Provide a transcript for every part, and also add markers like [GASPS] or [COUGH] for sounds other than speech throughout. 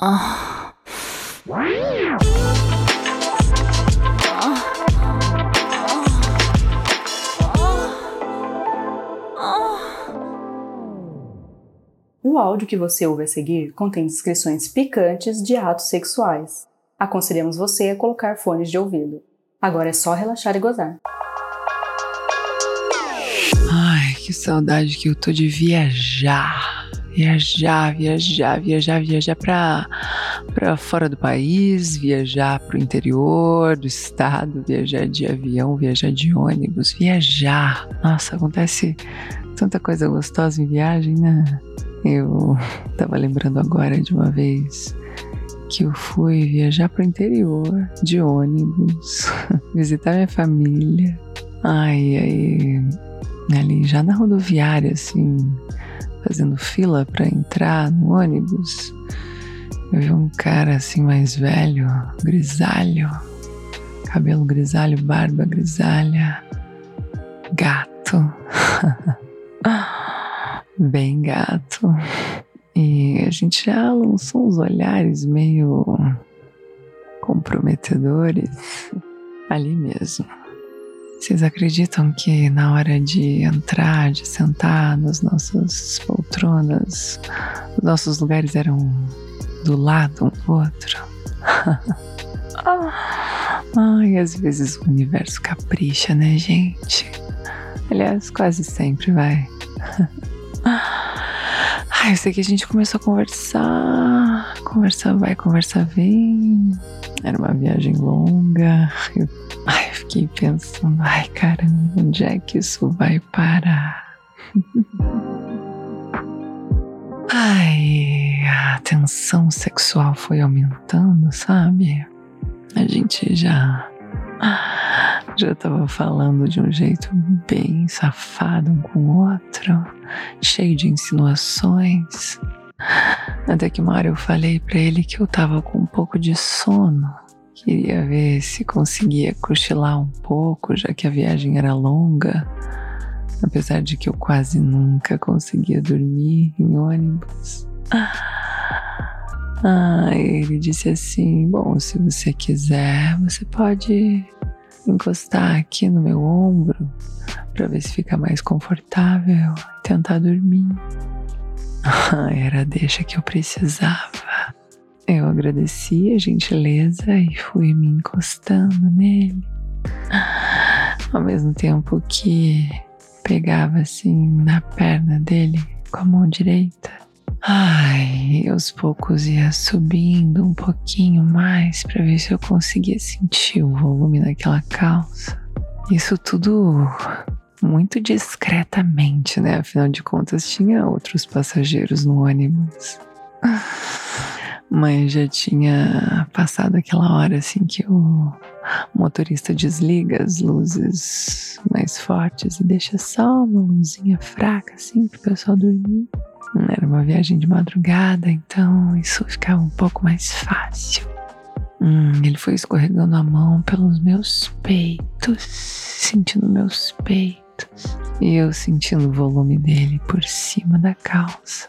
O áudio que você ouve a seguir contém descrições picantes de atos sexuais. Aconselhamos você a colocar fones de ouvido. Agora é só relaxar e gozar. Ai, que saudade que eu tô de viajar. Viajar, viajar, viajar, viajar pra fora do país, viajar pro interior do estado, viajar de avião, viajar de ônibus, viajar. Nossa, acontece tanta coisa gostosa em viagem, né? Eu tava lembrando agora de uma vez que eu fui viajar pro interior de ônibus, [LAUGHS] visitar minha família. Ai, aí, ali já na rodoviária, assim, fazendo fila para entrar no ônibus, eu vi um cara assim mais velho, grisalho, cabelo grisalho, barba grisalha, gato. [LAUGHS] Bem gato. E a gente já lançou uns olhares meio comprometedores ali mesmo. Vocês acreditam que na hora de entrar, de sentar nas nossas poltronas, os nossos lugares eram do lado um do outro? [LAUGHS] Ai, às vezes o universo capricha, né, gente? Aliás, quase sempre vai. [LAUGHS] Ai, eu sei que a gente começou a conversar, conversa vai, conversa vem. Era uma viagem longa. Ai, fiquei pensando, ai caramba, onde é que isso vai parar? [LAUGHS] ai, a tensão sexual foi aumentando, sabe? A gente já já tava falando de um jeito bem safado um com o outro, cheio de insinuações. Até que uma hora eu falei para ele que eu tava com um pouco de sono. Queria ver se conseguia cochilar um pouco, já que a viagem era longa. Apesar de que eu quase nunca conseguia dormir em ônibus. Ah, ele disse assim: Bom, se você quiser, você pode encostar aqui no meu ombro para ver se fica mais confortável e tentar dormir. [LAUGHS] Era a deixa que eu precisava. Eu agradeci a gentileza e fui me encostando nele. Ao mesmo tempo que pegava assim na perna dele com a mão direita. Ai, aos poucos ia subindo um pouquinho mais para ver se eu conseguia sentir o volume daquela calça. Isso tudo muito discretamente, né? Afinal de contas, tinha outros passageiros no ônibus. Mas já tinha passado aquela hora assim que o motorista desliga as luzes mais fortes e deixa só uma luzinha fraca assim pro pessoal dormir. Era uma viagem de madrugada, então isso ficava um pouco mais fácil. Hum, ele foi escorregando a mão pelos meus peitos, sentindo meus peitos. E eu sentindo o volume dele por cima da calça.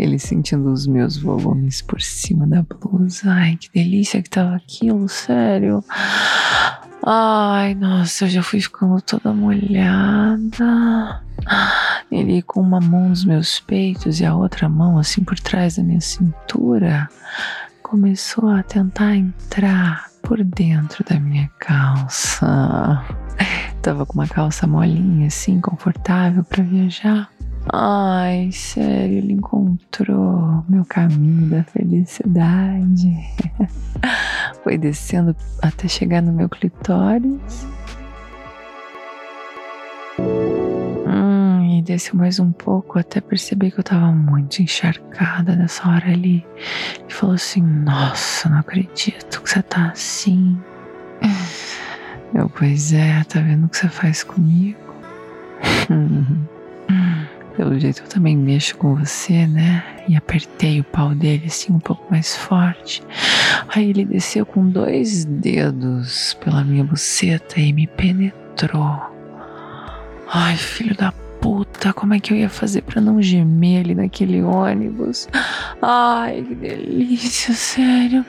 Ele sentindo os meus volumes por cima da blusa. Ai, que delícia que tava aquilo, sério. Ai, nossa, eu já fui ficando toda molhada. Ele com uma mão nos meus peitos e a outra mão assim por trás da minha cintura começou a tentar entrar por dentro da minha calça. Tava com uma calça molinha assim, confortável para viajar. Ai, sério, ele encontrou meu caminho da felicidade. [LAUGHS] Foi descendo até chegar no meu clitóris e desceu mais um pouco até perceber que eu tava muito encharcada nessa hora ali. E falou assim: Nossa, não acredito que você tá assim. Eu, pois é, tá vendo o que você faz comigo? [LAUGHS] Pelo jeito eu também mexo com você, né? E apertei o pau dele assim um pouco mais forte. Aí ele desceu com dois dedos pela minha buceta e me penetrou. Ai, filho da puta, como é que eu ia fazer para não gemer ali naquele ônibus? Ai, que delícia, sério.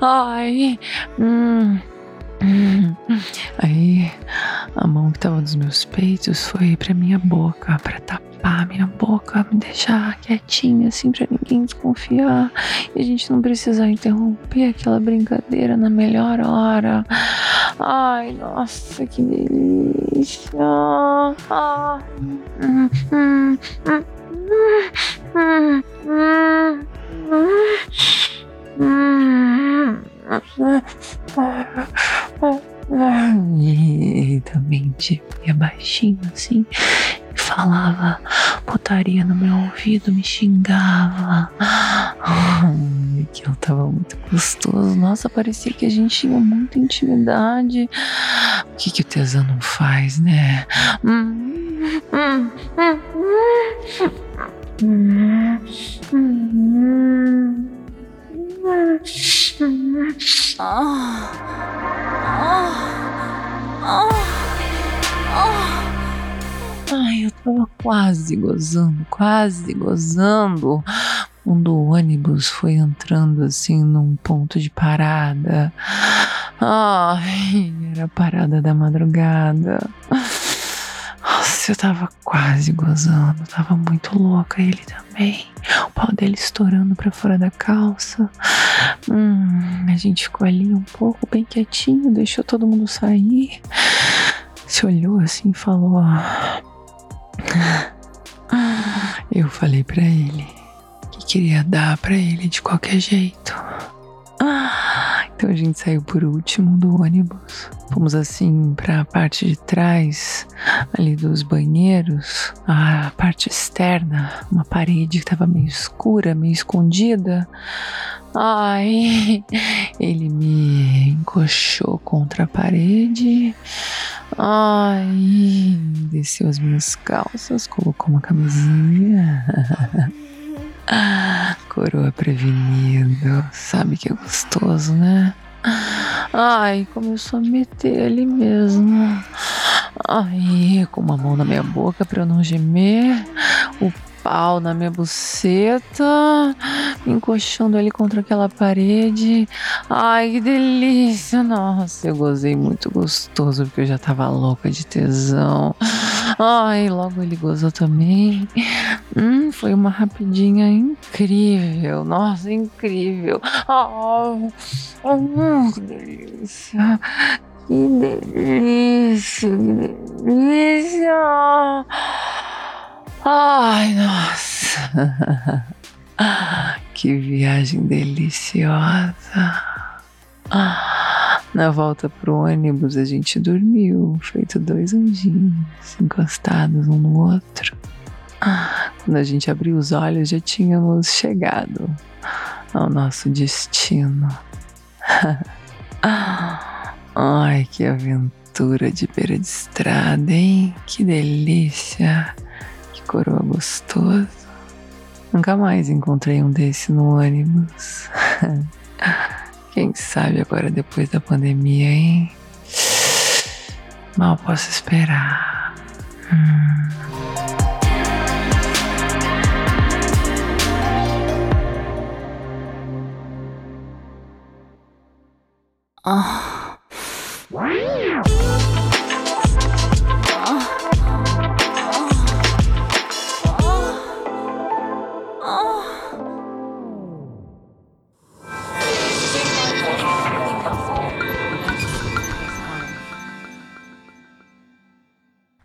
Ai, hum. Aí a mão que tava nos meus peitos foi pra minha boca, pra tapar minha boca, me deixar quietinha assim pra ninguém desconfiar e a gente não precisar interromper aquela brincadeira na melhor hora. Ai, nossa, que delícia! Ai. E me xingava. Aquilo tava muito gostoso. Nossa, parecia que a gente tinha muita intimidade. O que, que o tesão não faz, né? Hum, hum, hum, Ai, eu tava quase gozando, quase gozando quando o ônibus foi entrando assim num ponto de parada. Ai, era a parada da madrugada. Nossa, eu tava quase gozando, tava muito louca ele também. O pau dele estourando pra fora da calça. Hum, a gente ficou ali um pouco bem quietinho, deixou todo mundo sair. Se olhou assim e falou: [GASPS] Eu falei para ele que queria dar para ele de qualquer jeito. [GASPS] Então a gente saiu por último do ônibus. Fomos assim para a parte de trás, ali dos banheiros, a parte externa, uma parede que estava meio escura, meio escondida. Ai, [LAUGHS] ele me encoxou contra a parede. Ai, desceu as minhas calças, colocou uma camisinha. [LAUGHS] Coroa prevenido, sabe que é gostoso, né? Ai, começou a meter ali mesmo. Ai, com uma mão na minha boca pra eu não gemer. O pau na minha buceta, me encoxando ali contra aquela parede. Ai, que delícia! Nossa, eu gozei muito gostoso porque eu já tava louca de tesão. Ai, logo ele gozou também. Hum, foi uma rapidinha incrível. Nossa, incrível. Oh, oh, que delícia. Que delícia, que delícia. Ai, nossa. [LAUGHS] que viagem deliciosa. Na volta pro ônibus a gente dormiu, feito dois anjinhos, encostados um no outro. Quando a gente abriu os olhos já tínhamos chegado ao nosso destino. [LAUGHS] Ai, que aventura de beira de estrada, hein? Que delícia! Coroa gostoso. Nunca mais encontrei um desse no ônibus. [LAUGHS] Quem sabe agora depois da pandemia, hein? Mal posso esperar. Hum. Oh.